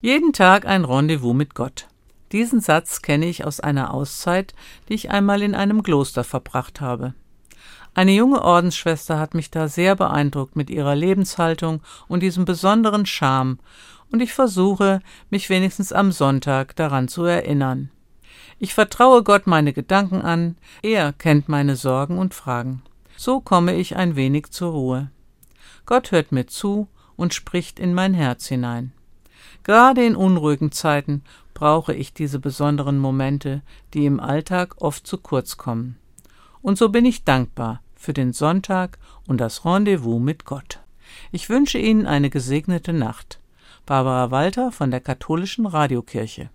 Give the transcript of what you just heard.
Jeden Tag ein Rendezvous mit Gott. Diesen Satz kenne ich aus einer Auszeit, die ich einmal in einem Kloster verbracht habe. Eine junge Ordensschwester hat mich da sehr beeindruckt mit ihrer Lebenshaltung und diesem besonderen Charme, und ich versuche, mich wenigstens am Sonntag daran zu erinnern. Ich vertraue Gott meine Gedanken an, er kennt meine Sorgen und Fragen. So komme ich ein wenig zur Ruhe. Gott hört mir zu und spricht in mein Herz hinein. Gerade in unruhigen Zeiten brauche ich diese besonderen Momente, die im Alltag oft zu kurz kommen. Und so bin ich dankbar für den Sonntag und das Rendezvous mit Gott. Ich wünsche Ihnen eine gesegnete Nacht. Barbara Walter von der Katholischen Radiokirche